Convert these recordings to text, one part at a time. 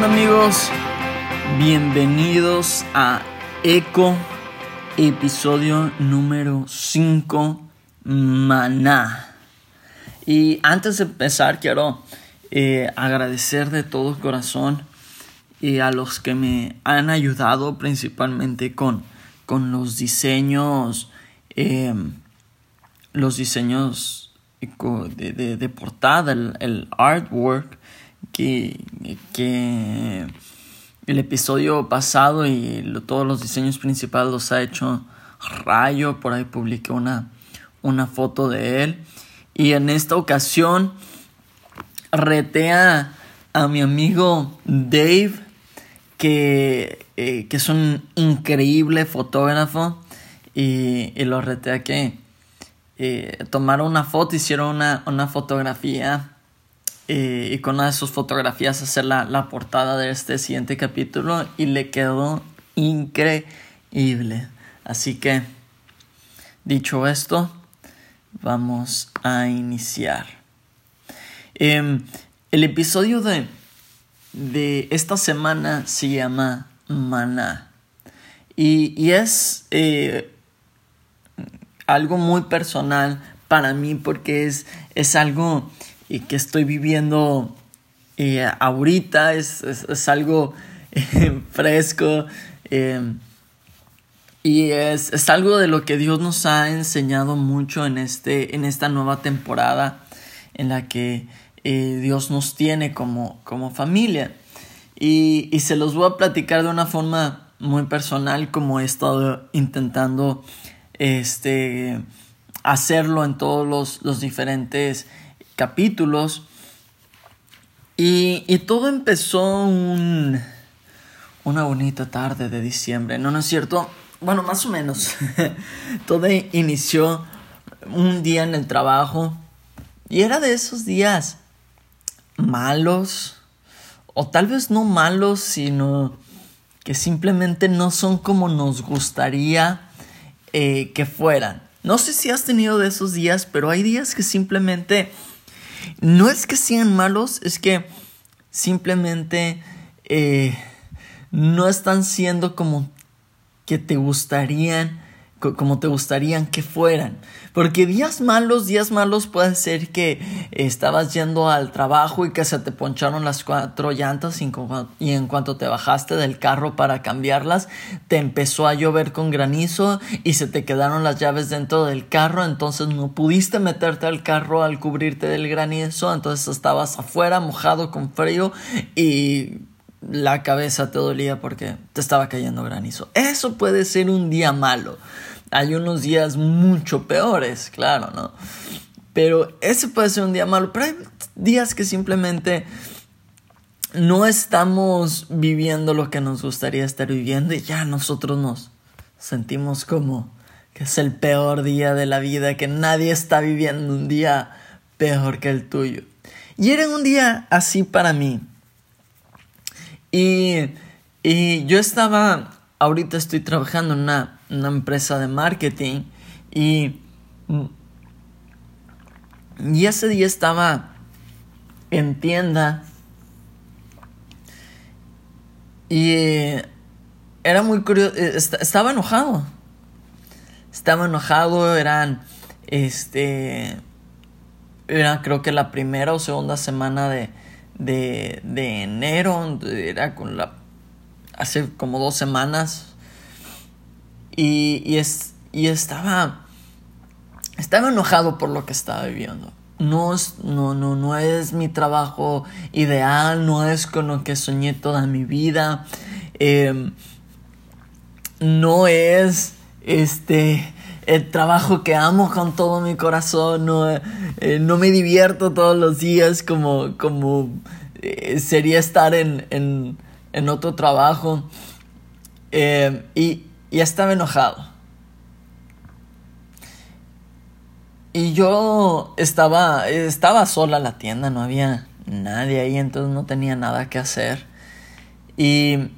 Hey, ¿qué onda amigos? Bienvenidos a Eco, episodio número 5, Maná. Y antes de empezar quiero eh, agradecer de todo corazón y a los que me han ayudado principalmente con, con los diseños, em, los diseños de, de, portada, el artwork que, que el episodio pasado y todos los diseños principales los ha hecho Rayo, por ahí publiqué una, una foto de él. Y en esta ocasión retea a mi amigo Dave, que, eh, que es un increíble fotógrafo, y, y lo retea que eh, tomaron una foto, hicieron una, una fotografía y con una de sus fotografías hacer la, la, portada de este siguiente capítulo y le quedó increíble. Así que, dicho esto, vamos a iniciar. Em, el episodio de, de esta semana se llama Maná y, y es eh, algo muy personal para mí porque es, es algo y que estoy viviendo eh, ahorita, es, es, algo eh, fresco em, y es, es, algo de lo que Dios nos ha enseñado mucho en, este, en esta nueva temporada en la que eh, Dios nos tiene como, como familia. Y, y, se los voy a platicar de una forma muy personal como he estado intentando este, hacerlo en todos los, los diferentes capítulos. Y, todo empezó un, una bonita tarde de diciembre, ¿no, ¿no es cierto? Bueno, más o menos. todo inició un día en el trabajo y era de esos días malos, o tal vez no malos, sino que simplemente no son como nos gustaría eh, que fueran. No sé si has tenido de esos días, pero hay días que simplemente no es que sean malos, es que simplemente eh, no están siendo como que te gustarían como te gustarían que fueran. Porque días malos, días malos puede ser que estabas yendo al trabajo y que se te poncharon las cuatro llantas y en cuanto te bajaste del carro para cambiarlas, te empezó a llover con granizo y se te quedaron las llaves dentro del carro, entonces no pudiste meterte al carro al cubrirte del granizo, entonces estabas afuera mojado con frío y la cabeza te dolía porque te estaba cayendo granizo. Eso puede ser un día malo. Hay unos días mucho peores, claro, ¿no? Pero ese puede ser un día malo, pero hay días que simplemente no estamos viviendo lo que nos gustaría estar viviendo y ya nosotros nos sentimos como que es el peor día de la vida, que nadie está viviendo un día peor que el tuyo. Y era un día así para mí. Y, y yo estaba, ahorita estoy trabajando en una una empresa de marketing y, y ese día estaba en tienda y eh, era muy curioso, eh, estaba enojado, estaba enojado, eran, este, era creo que la primera o segunda semana de, de, de enero, era con la, hace como dos semanas, y, y, es, y estaba, estaba enojado por lo que estaba viviendo. No es, no, no, no es mi trabajo ideal, no es con lo que soñé toda mi vida. Em, no es este el trabajo que amo con todo mi corazón, no, eh, no me divierto todos los días como, como eh, sería estar en, en, en otro trabajo. Em, y, y estaba enojado. Y yo estaba, estaba sola en la tienda, no había nadie ahí, entonces no tenía nada que hacer. Y,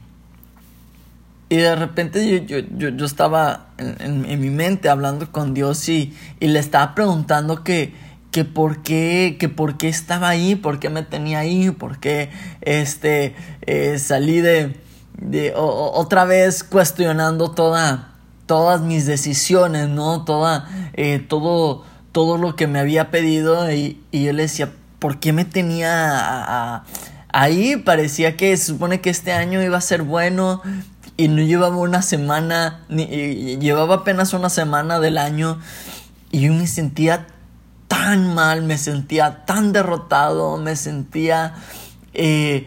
y de repente yo, yo, yo, estaba en, en, mi mente hablando con Dios y, y le estaba preguntando que, que por qué, que por qué estaba ahí, por qué me tenía ahí, por qué este, eh, salí de, de otra vez cuestionando toda, todas mis decisiones, ¿no? Toda, eh, todo, todo lo que me había pedido y, y yo le decía, ¿por qué me tenía ahí? Parecía que se supone que este año iba a ser bueno y no llevaba una semana, ni, llevaba apenas una semana del año y yo me sentía tan mal, me sentía tan derrotado, me sentía, eh,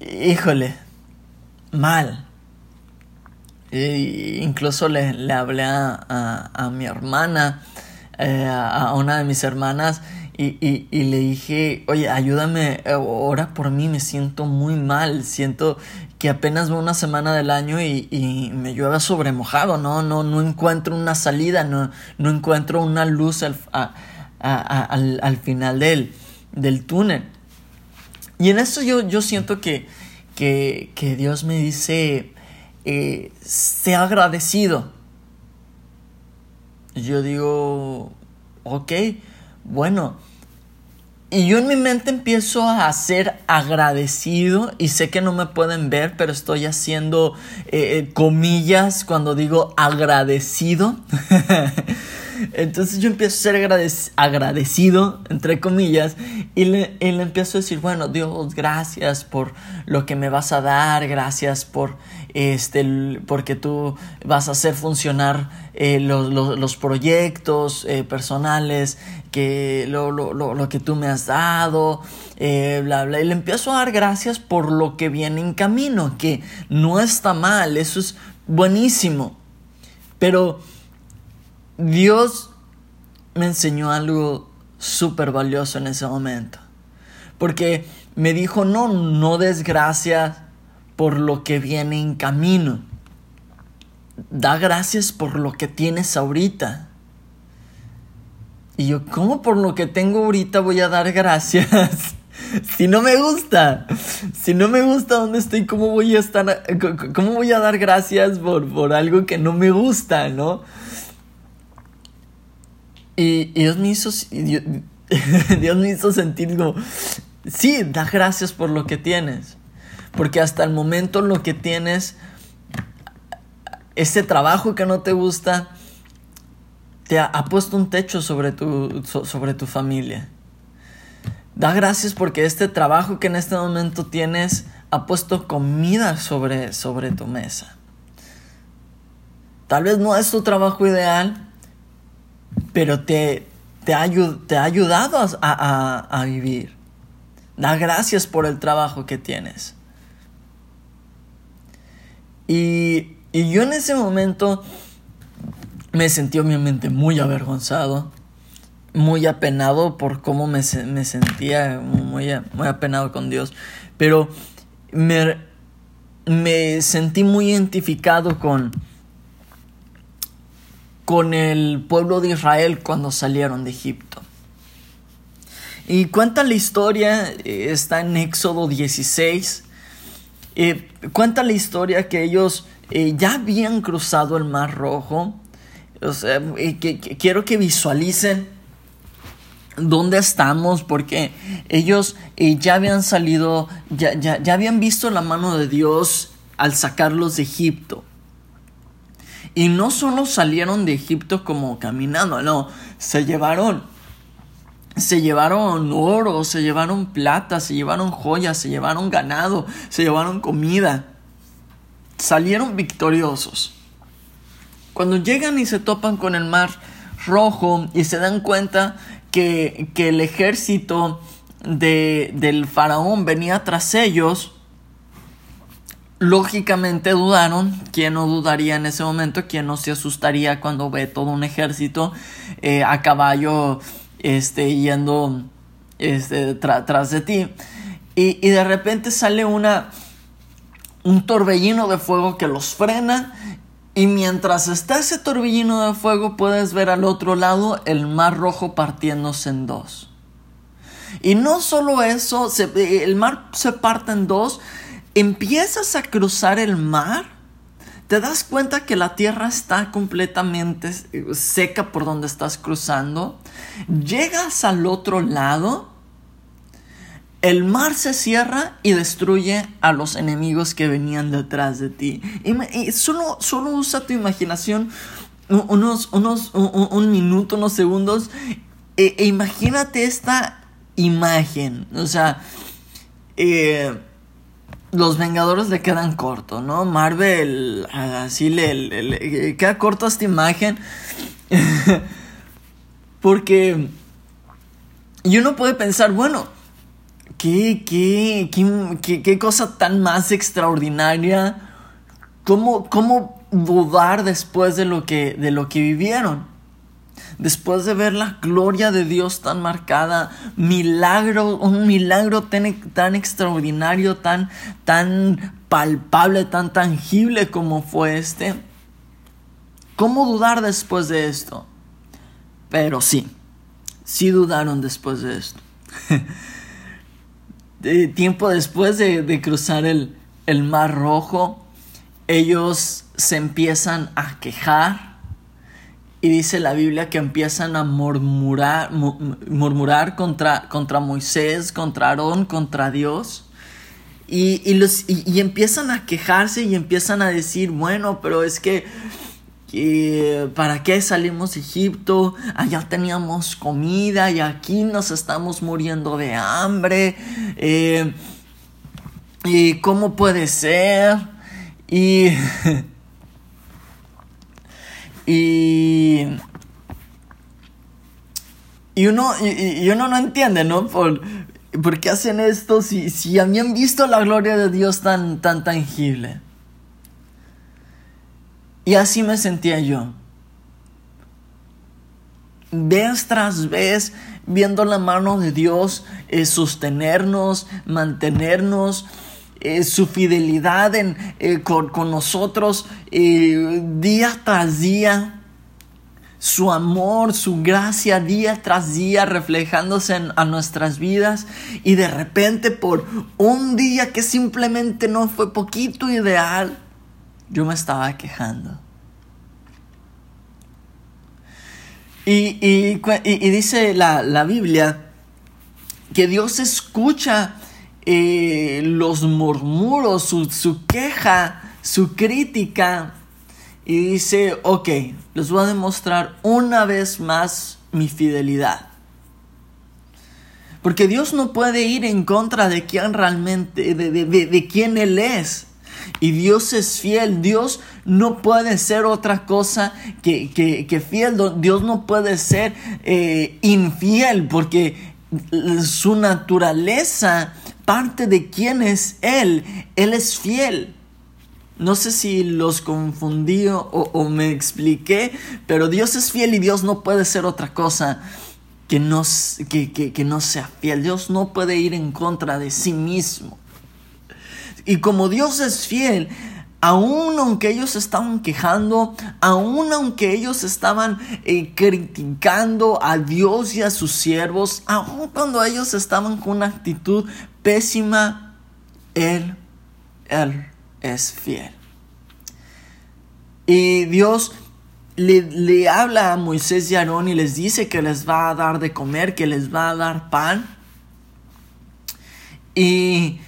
híjole, mal. E incluso le, le hablé a, a, mi hermana, eh, a una de mis hermanas, y, y, le dije, oye, ayúdame, eh, ora por mí, me siento muy mal, siento que apenas va una semana del año y, y me llueve sobre mojado, ¿no? No, no encuentro una salida, no, no encuentro una luz al, al, al, final del, del túnel. Y en eso yo, yo siento que, que, que Dios me dice, eh, sea agradecido. Yo digo, ok, bueno, y yo en mi mente empiezo a ser agradecido y sé que no me pueden ver, pero estoy haciendo eh, eh, comillas cuando digo agradecido. Entonces yo empiezo a ser agradecido, entre comillas, y le, y le, empiezo a decir, bueno, Dios, gracias por lo que me vas a dar, gracias por este, porque tú vas a hacer funcionar eh, los, los, proyectos eh, personales, que lo, lo, lo, que tú me has dado, eh, bla, bla. Y le empiezo a dar gracias por lo que viene en camino, que no está mal, eso es buenísimo. Pero Dios me enseñó algo súper valioso en ese momento. Porque me dijo, no, no des gracias por lo que viene en camino. Da gracias por lo que tienes ahorita. Y yo, ¿cómo por lo que tengo ahorita voy a dar gracias? si no me gusta, si no me gusta donde estoy, ¿cómo voy a estar, cómo voy a dar gracias por, por algo que no me gusta, no? Y, Dios me hizo, Dios, me hizo sentir como, sí, da gracias por lo que tienes. Porque hasta el momento lo que tienes, ese trabajo que no te gusta, te ha, puesto un techo sobre tu, sobre tu familia. Da gracias porque este trabajo que en este momento tienes ha puesto comida sobre, sobre tu mesa. Tal vez no es tu trabajo ideal, pero te, te, ha, te ha ayudado a, a, a vivir. Da gracias por el trabajo que tienes. Y, y yo en ese momento me sentí obviamente muy avergonzado, muy apenado por cómo me, me sentía, muy, muy apenado con Dios. Pero me, me sentí muy identificado con, con el pueblo de Israel cuando salieron de Egipto. Y cuenta la historia, eh, está en Éxodo 16, eh, cuenta la historia que ellos eh, ya habían cruzado el Mar Rojo. O sea, eh, que, quiero que visualicen dónde estamos porque ellos ya habían salido, ya, ya, ya habían visto la mano de Dios al sacarlos de Egipto. Y no solo salieron de Egipto como caminando, no, se llevaron se llevaron oro, se llevaron plata, se llevaron joyas, se llevaron ganado, se llevaron comida. Salieron victoriosos. Cuando llegan y se topan con el mar rojo y se dan cuenta que, que el ejército de, del faraón venía tras ellos, lógicamente dudaron. ¿Quién no dudaría en ese momento? ¿Quién no se asustaría cuando ve todo un ejército eh, a caballo? este, yendo este, tras de ti. Y, y, de repente sale una, un torbellino de fuego que los frena. Y mientras está ese torbellino de fuego, puedes ver al otro lado el mar rojo partiéndose en dos. Y no solo eso, el mar se parte en dos. Empiezas a cruzar el mar. Te das cuenta que la tierra está completamente seca por donde estás cruzando llegas al otro lado, el mar se cierra y destruye a los enemigos que venían detrás de ti. Solo, solo usa tu imaginación unos, unos, un, minuto, unos segundos. E, e, imagínate esta imagen. O sea, eh, los Vengadores le quedan cortos, ¿no? Marvel así le, le, queda corto esta imagen. Porque y uno puede pensar, bueno, ¿qué, qué, qué, qué, cosa tan más extraordinaria? ¿Cómo, ¿Cómo dudar después de lo que, de lo que vivieron? Después de ver la gloria de Dios tan marcada, milagro, un milagro tan, extraordinario, tan, tan palpable, tan tangible como fue este. ¿Cómo dudar después de esto? Pero sí, sí dudaron después de esto. tiempo después de, cruzar el, el mar rojo, ellos se empiezan a quejar y dice la Biblia que empiezan a murmurar, murmurar contra, contra Moisés, contra Aarón, contra Dios. Y, los, y, empiezan a quejarse y empiezan a decir, bueno, pero es que, ¿para qué salimos de Egipto? Allá teníamos comida y aquí nos estamos muriendo de hambre. Eh, ¿Y cómo puede ser? Y... Y. Y uno, y, uno no entiende, ¿no? Por, ¿Por qué hacen esto si, si habían visto la gloria de Dios tan, tan tangible? Y así me sentía yo. Vez tras vez, viendo la mano de Dios eh, sostenernos, mantenernos, eh, su fidelidad eh, con, nosotros eh, día tras día, su amor, su gracia día tras día reflejándose en, nuestras vidas y de repente por un día que simplemente no fue poquito ideal, yo me estaba quejando. Y, y, dice la, la Biblia que Dios escucha eh, los murmuros, su, queja, su crítica. Y dice, ok, les voy a demostrar una vez más mi fidelidad. Porque Dios no puede ir en contra de quién realmente, de, de, quién Él es. Y Dios es fiel. Dios no puede ser otra cosa que, que, fiel. Dios no puede ser eh, infiel porque su naturaleza parte de quién es Él. Él es fiel. No sé si los confundí o, me expliqué, pero Dios es fiel y Dios no puede ser otra cosa que no, que, que no sea fiel. Dios no puede ir en contra de sí mismo. Y como Dios es fiel, aun aunque ellos estaban quejando, aun aunque ellos estaban eh, criticando a Dios y a sus siervos, aun cuando ellos estaban con una actitud pésima, Él, Él es fiel. Y Dios le, le, habla a Moisés y Aarón y les dice que les va a dar de comer, que les va a dar pan. Y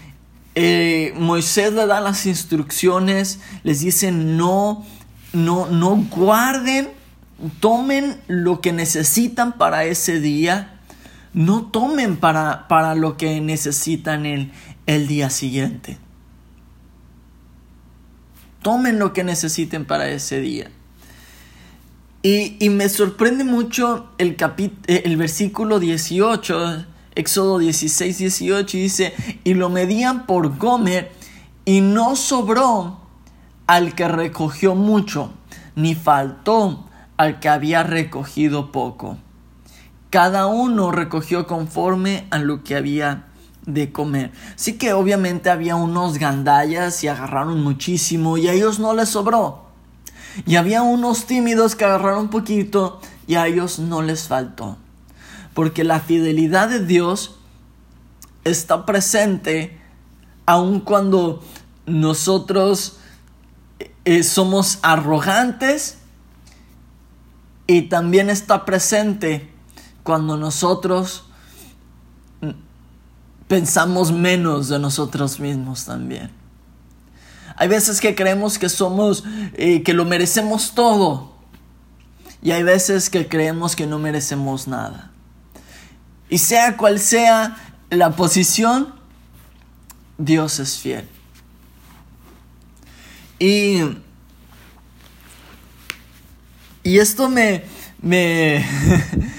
eh, Moisés le da las instrucciones, les dice no, no, no guarden, tomen lo que necesitan para ese día, no tomen para, para lo que necesitan el, el día siguiente. Tomen lo que necesiten para ese día. Y, y me sorprende mucho el, el versículo 18 Éxodo 16, 18 dice, y lo medían por Gomer y no sobró al que recogió mucho, ni faltó al que había recogido poco. Cada uno recogió conforme a lo que había de comer. Así que obviamente había unos gandallas y agarraron muchísimo y a ellos no les sobró. Y había unos tímidos que agarraron poquito y a ellos no les faltó porque la fidelidad de Dios está presente aun cuando nosotros eh, somos arrogantes y también está presente cuando nosotros pensamos menos de nosotros mismos también. Hay veces que creemos que somos, eh, que lo merecemos todo. Y hay veces que creemos que no merecemos nada. Y sea cual sea la posición, Dios es fiel. Y, y esto me, me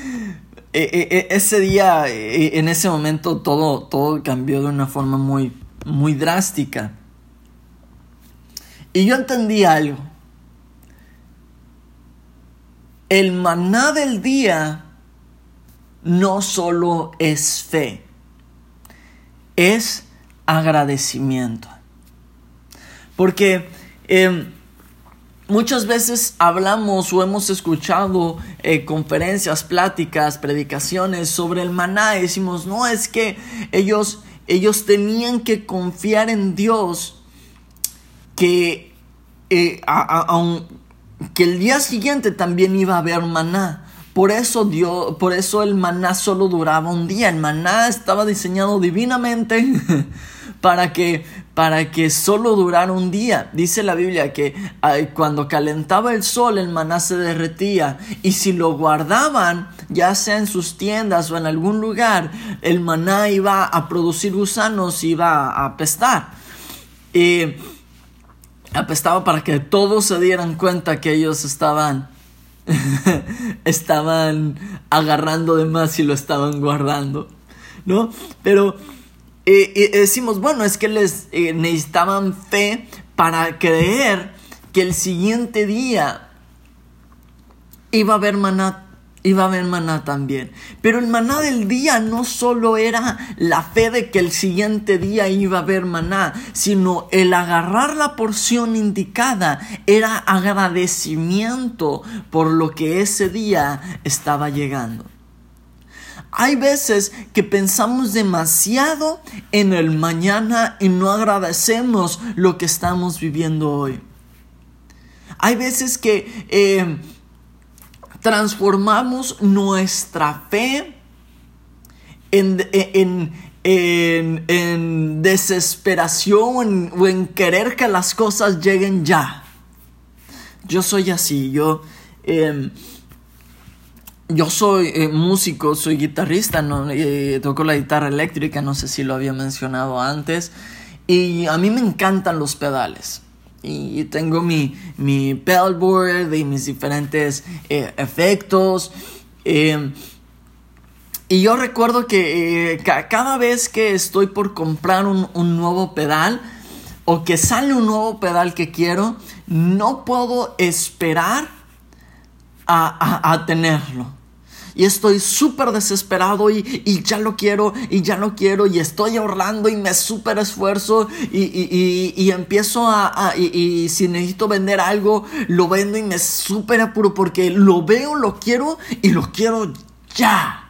e, e, e, ese día, en ese momento, todo, todo cambió de una forma muy, muy drástica. Y yo entendí algo. El maná del día no solo es fe, es agradecimiento. Porque em, Muchas veces hablamos o hemos escuchado eh, conferencias, pláticas, predicaciones sobre el maná decimos, no, es que ellos, ellos tenían que confiar en Dios que, eh, que el día siguiente también iba a haber maná. Por eso, Dios, por eso el maná solo duraba un día. El maná estaba diseñado divinamente para que, para que solo durara un día. Dice la Biblia que cuando calentaba el sol el maná se derretía y si lo guardaban, ya sea en sus tiendas o en algún lugar, el maná iba a producir gusanos, iba a apestar. Y apestaba para que todos se dieran cuenta que ellos estaban estaban agarrando de más y lo estaban guardando, ¿no? Pero y decimos, bueno, es que les eh, necesitaban fe para creer que el siguiente día iba a haber maná iba a haber maná también. Pero el maná del día no solo era la fe de que el siguiente día iba a haber maná, sino el agarrar la porción indicada era agradecimiento por lo que ese día estaba llegando. Hay veces que pensamos demasiado en el mañana y no agradecemos lo que estamos viviendo hoy. Hay veces que eh, transformamos nuestra fe en, en, en, desesperación o en querer que las cosas lleguen ya. Yo soy así, yo... Em, yo soy eh, músico, soy guitarrista. Eh, toco la guitarra eléctrica, no sé si lo había mencionado antes. Y a mí me encantan los pedales. Y tengo mi, mi pedalboard y mis diferentes eh, efectos. Em, y yo recuerdo que cada vez que estoy por comprar un, un nuevo pedal o que sale un nuevo pedal que quiero, no puedo esperar a, a tenerlo y estoy súper desesperado y, y, ya lo quiero y ya lo quiero y estoy ahorrando y me súper esfuerzo y, y, y, empiezo a, y, si necesito vender algo lo vendo y me súper apuro porque lo veo, lo quiero y lo quiero ya.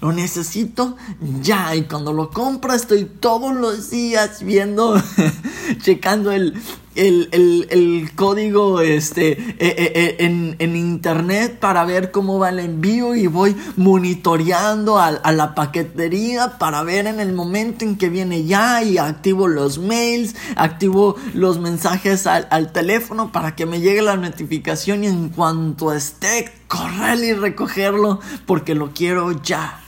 Lo necesito ya. Y cuando lo compro estoy todos los días viendo, checando el, el, código este, eh, eh, eh, en, internet para ver cómo va el envío y voy monitoreando a, la paquetería para ver en el momento en que viene ya y activo los mails, activo los mensajes al, al teléfono para que me llegue la notificación y en cuanto esté, correr y recogerlo porque lo quiero ya.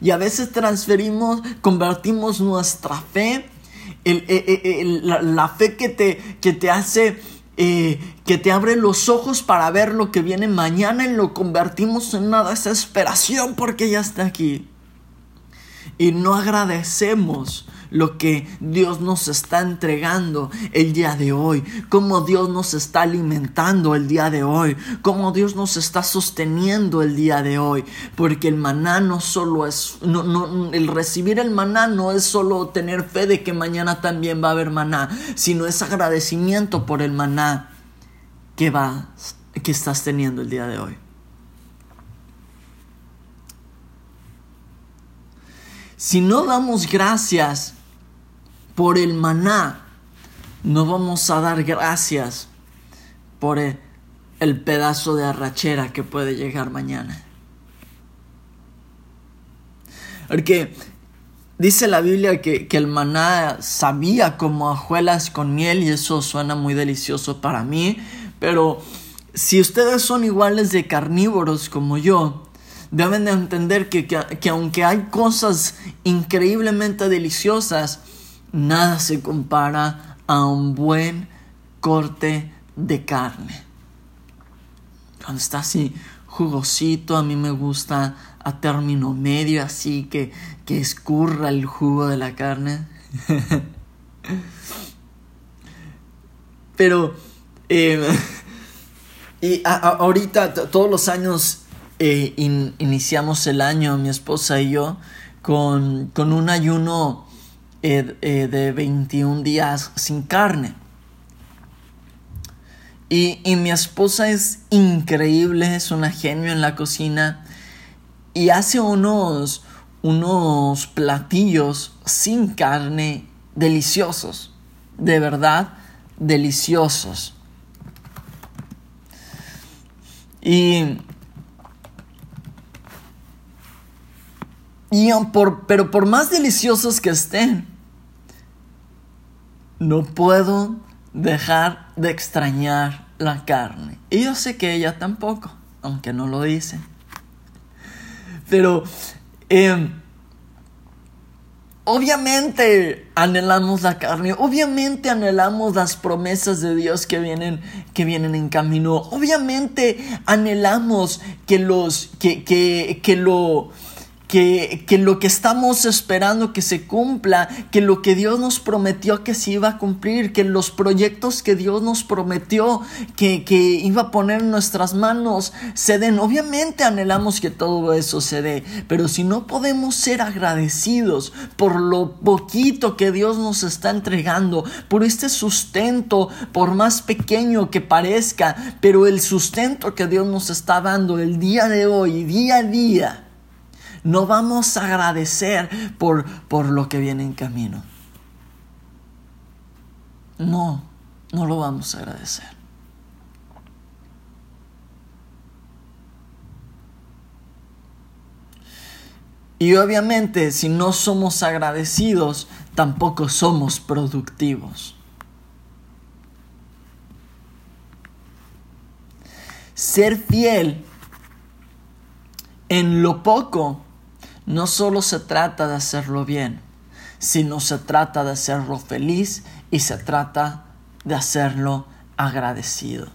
Y a veces transferimos, convertimos nuestra fe el, eh, eh, la, fe que te, que te hace, eh, que te abre los ojos para ver lo que viene mañana y lo convertimos en una desesperación porque ya está aquí. Y no agradecemos lo que Dios nos está entregando el día de hoy, cómo Dios nos está alimentando el día de hoy, cómo Dios nos está sosteniendo el día de hoy, porque el maná no solo es, no, no, el recibir el maná no es solo tener fe de que mañana también va a haber maná, sino es agradecimiento por el maná que va, que estás teniendo el día de hoy. Si no damos gracias por el maná, no vamos a dar gracias por el, pedazo de arrachera que puede llegar mañana. Porque dice la Biblia que, que el maná sabía como hojuelas con miel y eso suena muy delicioso para mí, pero si ustedes son iguales de carnívoros como yo, deben de entender que, que, aunque hay cosas increíblemente deliciosas, nada se compara a un buen corte de carne. Cuando está así jugosito, a mí me gusta a término medio, así que, que escurra el jugo de la carne. Pero, eh, y ahorita, todos los años eh, iniciamos el año, mi esposa y yo, con, con un ayuno eh, eh, de 21 días sin carne. Y, y, mi esposa es increíble, es una genio en la cocina y hace unos, unos platillos sin carne deliciosos, de verdad deliciosos. Y Pero por más deliciosos que estén, no puedo dejar de extrañar la carne. Y yo sé que ella tampoco, aunque no lo dice. Pero em, obviamente anhelamos la carne, obviamente anhelamos las promesas de Dios que vienen, que vienen en camino, obviamente anhelamos que los, que, que, que lo que, lo que estamos esperando que se cumpla, que lo que Dios nos prometió que se iba a cumplir, que los proyectos que Dios nos prometió que, que iba a poner en nuestras manos se den. Obviamente anhelamos que todo eso se dé, pero si no podemos ser agradecidos por lo poquito que Dios nos está entregando, por este sustento, por más pequeño que parezca, pero el sustento que Dios nos está dando el día de hoy, día a día, no vamos a agradecer por, por lo que viene en camino. No, no lo vamos a agradecer. Y obviamente si no somos agradecidos, tampoco somos productivos. Ser fiel en lo poco no solo se trata de hacerlo bien, sino se trata de hacerlo feliz y se trata de hacerlo agradecido.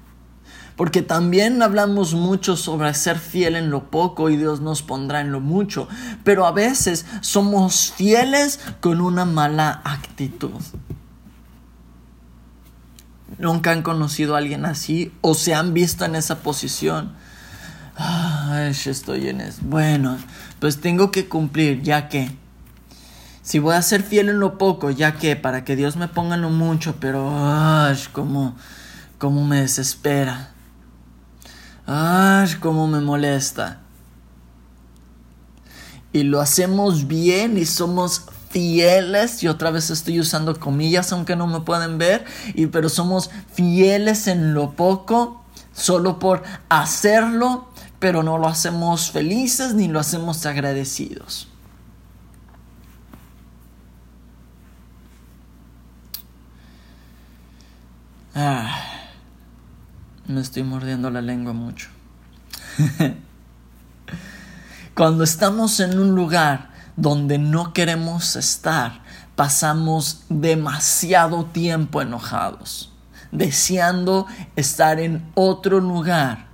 Porque también hablamos mucho sobre ser fiel en lo poco y Dios nos pondrá en lo mucho. Pero a veces somos fieles con una mala actitud. ¿Nunca han conocido a alguien así o se han visto en esa posición? Ay, estoy en eso. Bueno, pues tengo que cumplir, ya que. Si voy a ser fiel en lo poco, ya que para que Dios me ponga en lo mucho, pero ay, cómo me desespera. Ay, cómo me molesta. Y lo hacemos bien y somos fieles, y otra vez estoy usando comillas aunque no me pueden ver, y pero somos fieles en lo poco, solo por hacerlo pero no lo hacemos felices ni lo hacemos agradecidos. Ah, me estoy mordiendo la lengua mucho. Cuando estamos en un lugar donde no queremos estar, pasamos demasiado tiempo enojados, deseando estar en otro lugar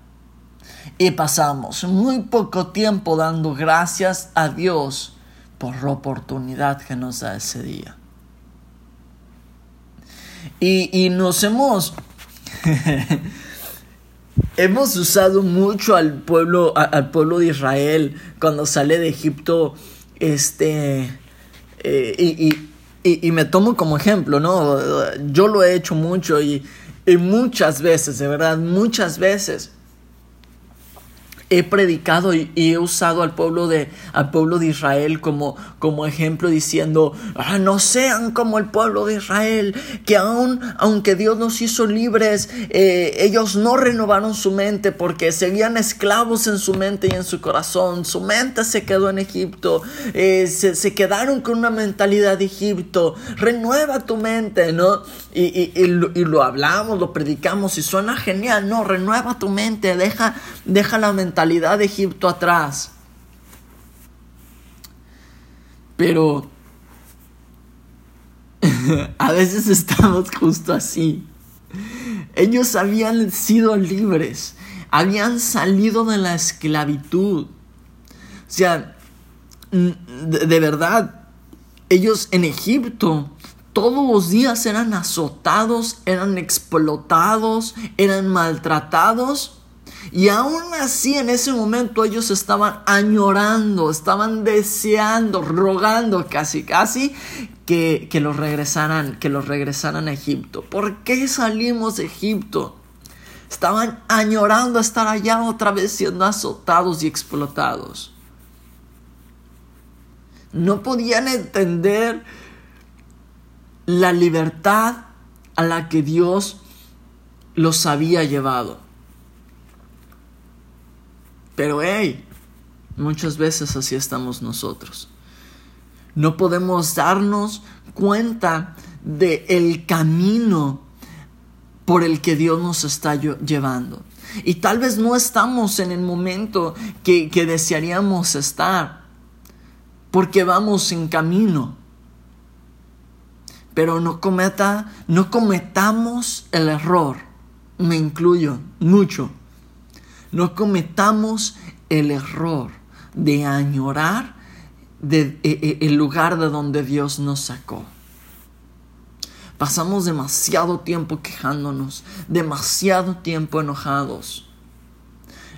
y pasamos muy poco tiempo dando gracias a Dios por la oportunidad que nos da ese día. Y, nos hemos... hemos usado mucho al pueblo, al pueblo de Israel cuando sale de Egipto, este, eh, y, y, me tomo como ejemplo, ¿no? Yo lo he hecho mucho y, y muchas veces, de verdad, muchas veces he predicado y, he usado al pueblo de, al pueblo de Israel como, como ejemplo diciendo, ah, no sean como el pueblo de Israel, que aun, aunque Dios nos hizo libres, eh, ellos no renovaron su mente porque seguían esclavos en su mente y en su corazón. Su mente se quedó en Egipto, eh, se, se, quedaron con una mentalidad de Egipto. Renueva tu mente, ¿no? Y, y, y, lo, y lo hablamos, lo predicamos y suena genial, no, renueva tu mente, deja, deja la mentalidad de Egipto atrás. Pero a veces estamos justo así. Ellos habían sido libres, habían salido de la esclavitud. O sea, de, verdad, ellos en Egipto todos los días eran azotados, eran explotados, eran maltratados y aún así en ese momento ellos estaban añorando, estaban deseando, rogando casi, casi que, que los regresaran, que los regresaran a Egipto. ¿Por qué salimos de Egipto? Estaban añorando estar allá otra vez siendo azotados y explotados. No podían entender la libertad a la que Dios los había llevado. Pero hey, muchas veces así estamos nosotros. No podemos darnos cuenta de el camino por el que Dios nos está llevando. Y tal vez no estamos en el momento que, que desearíamos estar, porque vamos en camino. Pero no no cometamos el error, me incluyo mucho no cometamos el error de añorar de, e, e, el lugar de donde Dios nos sacó. Pasamos demasiado tiempo quejándonos, demasiado tiempo enojados.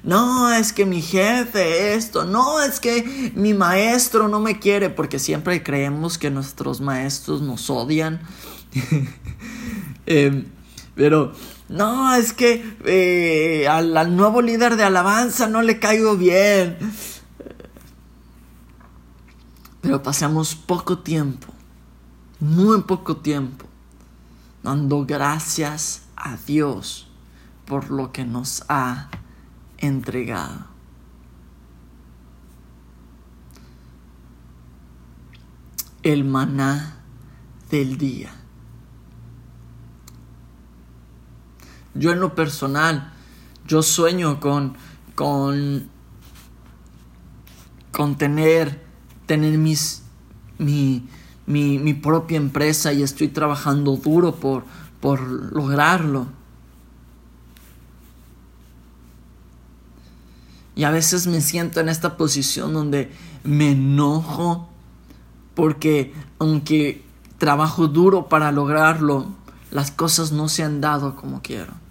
No, es que mi jefe esto, no, es que mi maestro no me quiere, porque siempre creemos que nuestros maestros nos odian. eh, pero no, es que eh, al, nuevo líder de alabanza no le caigo bien. Pero pasamos poco tiempo, muy poco tiempo, dando gracias a Dios por lo que nos ha entregado. El maná del día. Yo en lo personal, yo sueño con, con, con tener, tener mis, mi, mi, propia empresa y estoy trabajando duro por, por lograrlo. Y a veces me siento en esta posición donde me enojo porque aunque trabajo duro para lograrlo, las cosas no se han dado como quiero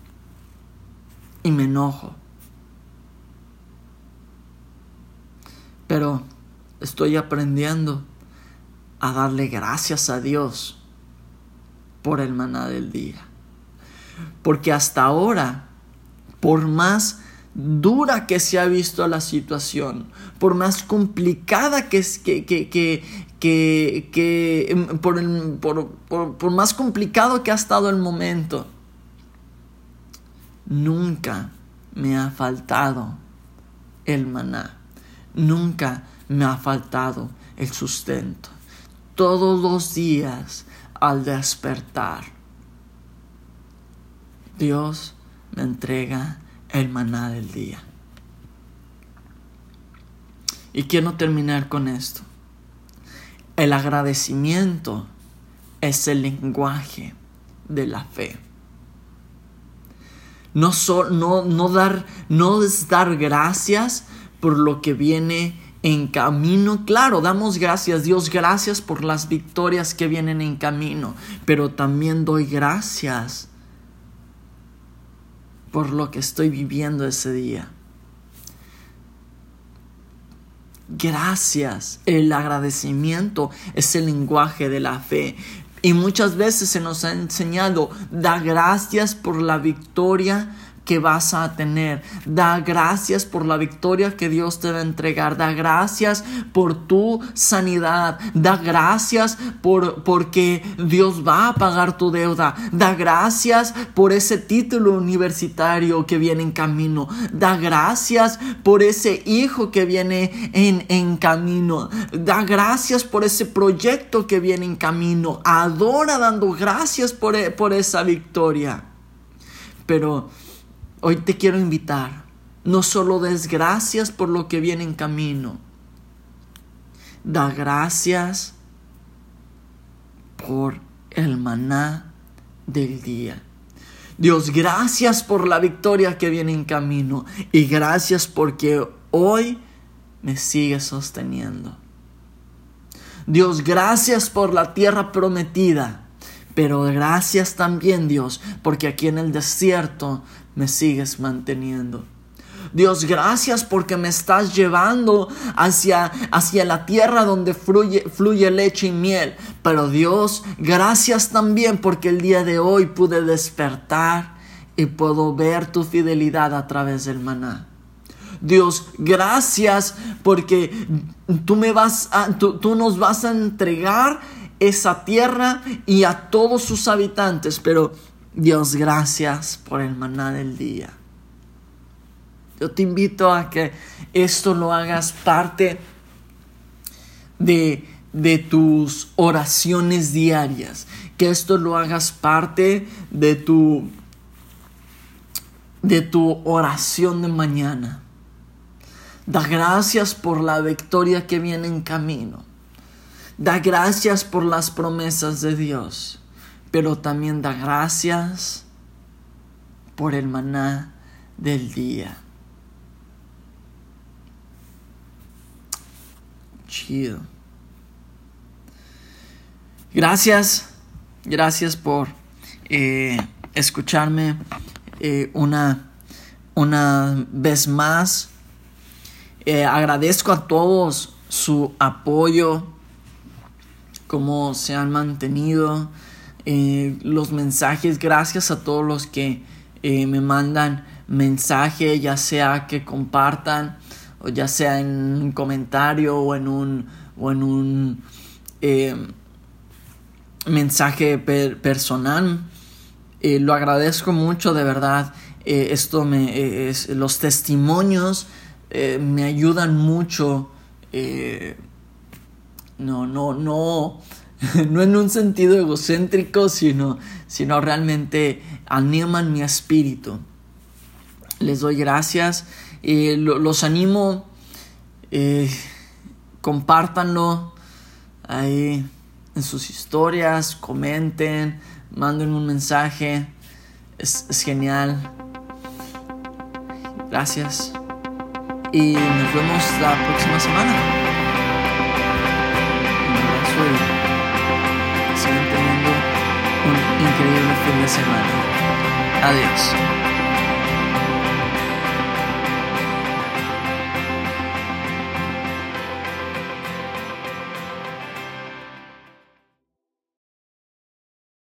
y me enojo. Pero estoy aprendiendo a darle gracias a Dios por el maná del día. Porque hasta ahora, por más dura que se ha visto la situación, por más complicada que es que, que, que, que, em, por, por, por, por más complicado que ha estado el momento, nunca me ha faltado el maná, nunca me ha faltado el sustento. Todos los días al despertar, Dios me entrega el maná del día. Y quiero terminar con esto. El agradecimiento es el lenguaje de la fe. No, no, no, dar, no es dar gracias por lo que viene en camino. Claro, damos gracias, Dios, gracias por las victorias que vienen en camino, pero también doy gracias por lo que estoy viviendo ese día. Gracias, el agradecimiento es el lenguaje de la fe. Y muchas veces se nos ha enseñado, da gracias por la victoria, que vas a tener. Da gracias por la victoria que Dios te va a entregar. Da gracias por tu sanidad. Da gracias por porque Dios va a pagar tu deuda. Da gracias por ese título universitario que viene en camino. Da gracias por ese hijo que viene en, en camino. Da gracias por ese proyecto que viene en camino. Adora dando gracias por, por esa victoria. Pero Hoy te quiero invitar, no solo des gracias por lo que viene en camino, da gracias por el maná del día. Dios, gracias por la victoria que viene en camino y gracias porque hoy me sigue sosteniendo. Dios, gracias por la tierra prometida. Pero gracias también Dios, porque aquí en el desierto me sigues manteniendo. Dios, gracias porque me estás llevando hacia, hacia la tierra donde fluye, fluye leche y miel. Pero Dios, gracias también porque el día de hoy pude despertar y puedo ver tu fidelidad a través del maná. Dios, gracias porque tú, me vas tú, tú nos vas a entregar esa tierra y a todos sus habitantes. Pero Dios, gracias por el maná del día. Yo te invito a que esto lo hagas parte de, de tus oraciones diarias, que esto lo hagas parte de tu de tu oración de mañana. Da gracias por la victoria que viene en camino. Da gracias por las promesas de Dios pero también da gracias por el maná del día. Chido. Gracias, gracias por eh, escucharme eh, una, una vez más. Eh, agradezco a todos su apoyo, cómo se han mantenido eh, los mensajes, gracias a todos los que eh, me mandan mensaje, ya sea que compartan, o ya sea en un comentario o en un, o en un eh, mensaje personal. lo agradezco mucho, de verdad. esto me, los testimonios me ayudan mucho. no, no, no no en un sentido egocéntrico, sino, sino realmente animan mi espíritu. Les doy gracias, y los animo, eh, compártanlo ahí en sus historias, comenten, manden un mensaje, es, es genial. Gracias y nos vemos la próxima semana. Fin de semana. Adiós.